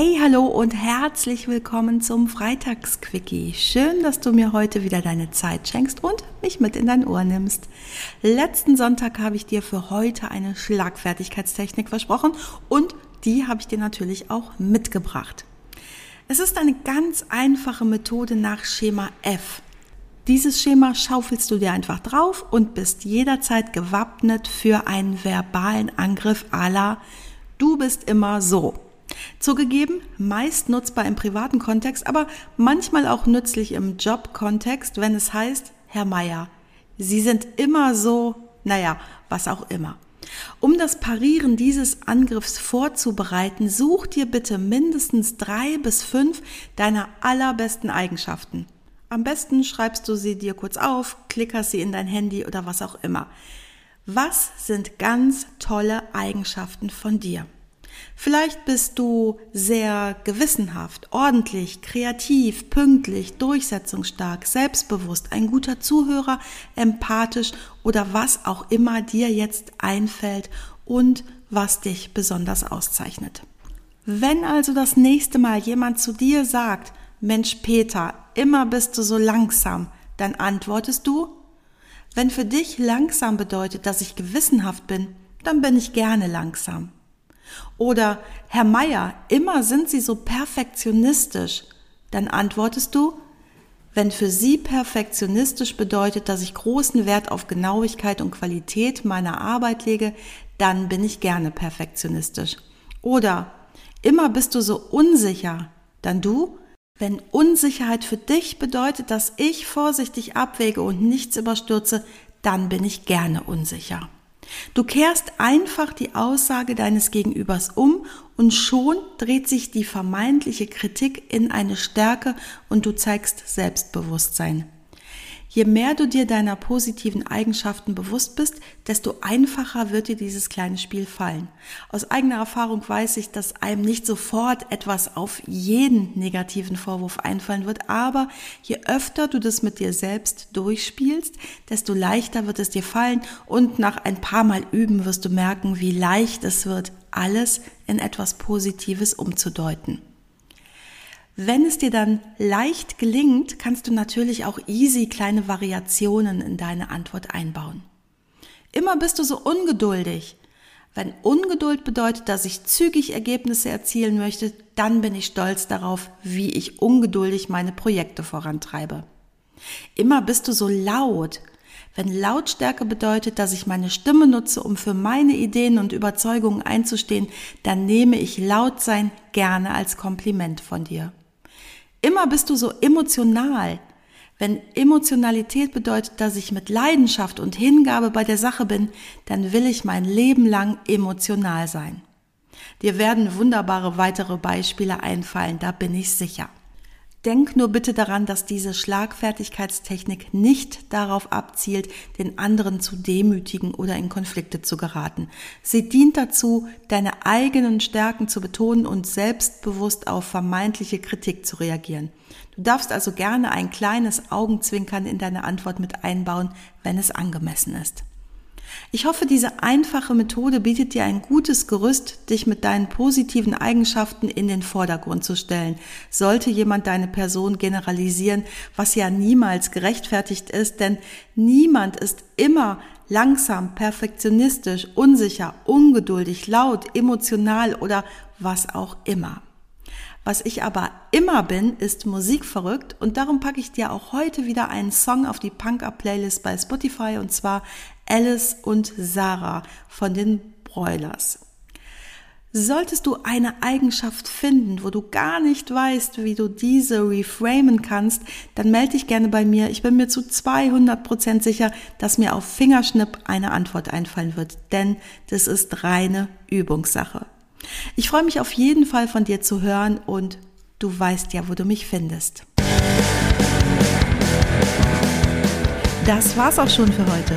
Hey, hallo und herzlich willkommen zum Freitagsquickie. Schön, dass du mir heute wieder deine Zeit schenkst und mich mit in dein Ohr nimmst. Letzten Sonntag habe ich dir für heute eine Schlagfertigkeitstechnik versprochen und die habe ich dir natürlich auch mitgebracht. Es ist eine ganz einfache Methode nach Schema F. Dieses Schema schaufelst du dir einfach drauf und bist jederzeit gewappnet für einen verbalen Angriff à la Du bist immer so. Zugegeben, meist nutzbar im privaten Kontext, aber manchmal auch nützlich im Jobkontext, wenn es heißt, Herr Meier, Sie sind immer so, naja, was auch immer. Um das Parieren dieses Angriffs vorzubereiten, such dir bitte mindestens drei bis fünf deiner allerbesten Eigenschaften. Am besten schreibst du sie dir kurz auf, klickerst sie in dein Handy oder was auch immer. Was sind ganz tolle Eigenschaften von dir? Vielleicht bist du sehr gewissenhaft, ordentlich, kreativ, pünktlich, durchsetzungsstark, selbstbewusst, ein guter Zuhörer, empathisch oder was auch immer dir jetzt einfällt und was dich besonders auszeichnet. Wenn also das nächste Mal jemand zu dir sagt, Mensch Peter, immer bist du so langsam, dann antwortest du, wenn für dich langsam bedeutet, dass ich gewissenhaft bin, dann bin ich gerne langsam. Oder Herr Meier, immer sind Sie so perfektionistisch. Dann antwortest du, wenn für Sie perfektionistisch bedeutet, dass ich großen Wert auf Genauigkeit und Qualität meiner Arbeit lege, dann bin ich gerne perfektionistisch. Oder immer bist du so unsicher. Dann du, wenn Unsicherheit für dich bedeutet, dass ich vorsichtig abwäge und nichts überstürze, dann bin ich gerne unsicher. Du kehrst einfach die Aussage deines Gegenübers um und schon dreht sich die vermeintliche Kritik in eine Stärke und du zeigst Selbstbewusstsein. Je mehr du dir deiner positiven Eigenschaften bewusst bist, desto einfacher wird dir dieses kleine Spiel fallen. Aus eigener Erfahrung weiß ich, dass einem nicht sofort etwas auf jeden negativen Vorwurf einfallen wird, aber je öfter du das mit dir selbst durchspielst, desto leichter wird es dir fallen und nach ein paar Mal üben wirst du merken, wie leicht es wird, alles in etwas Positives umzudeuten. Wenn es dir dann leicht gelingt, kannst du natürlich auch easy kleine Variationen in deine Antwort einbauen. Immer bist du so ungeduldig. Wenn Ungeduld bedeutet, dass ich zügig Ergebnisse erzielen möchte, dann bin ich stolz darauf, wie ich ungeduldig meine Projekte vorantreibe. Immer bist du so laut. Wenn Lautstärke bedeutet, dass ich meine Stimme nutze, um für meine Ideen und Überzeugungen einzustehen, dann nehme ich Lautsein gerne als Kompliment von dir. Immer bist du so emotional. Wenn Emotionalität bedeutet, dass ich mit Leidenschaft und Hingabe bei der Sache bin, dann will ich mein Leben lang emotional sein. Dir werden wunderbare weitere Beispiele einfallen, da bin ich sicher. Denk nur bitte daran, dass diese Schlagfertigkeitstechnik nicht darauf abzielt, den anderen zu demütigen oder in Konflikte zu geraten. Sie dient dazu, deine eigenen Stärken zu betonen und selbstbewusst auf vermeintliche Kritik zu reagieren. Du darfst also gerne ein kleines Augenzwinkern in deine Antwort mit einbauen, wenn es angemessen ist. Ich hoffe, diese einfache Methode bietet dir ein gutes Gerüst, dich mit deinen positiven Eigenschaften in den Vordergrund zu stellen. Sollte jemand deine Person generalisieren, was ja niemals gerechtfertigt ist, denn niemand ist immer langsam, perfektionistisch, unsicher, ungeduldig, laut, emotional oder was auch immer. Was ich aber immer bin, ist musikverrückt und darum packe ich dir auch heute wieder einen Song auf die Punk-Up-Playlist bei Spotify und zwar Alice und Sarah von den Broilers. Solltest du eine Eigenschaft finden, wo du gar nicht weißt, wie du diese reframen kannst, dann melde dich gerne bei mir. Ich bin mir zu 200 Prozent sicher, dass mir auf Fingerschnipp eine Antwort einfallen wird, denn das ist reine Übungssache. Ich freue mich auf jeden Fall von dir zu hören und du weißt ja, wo du mich findest. Das war's auch schon für heute.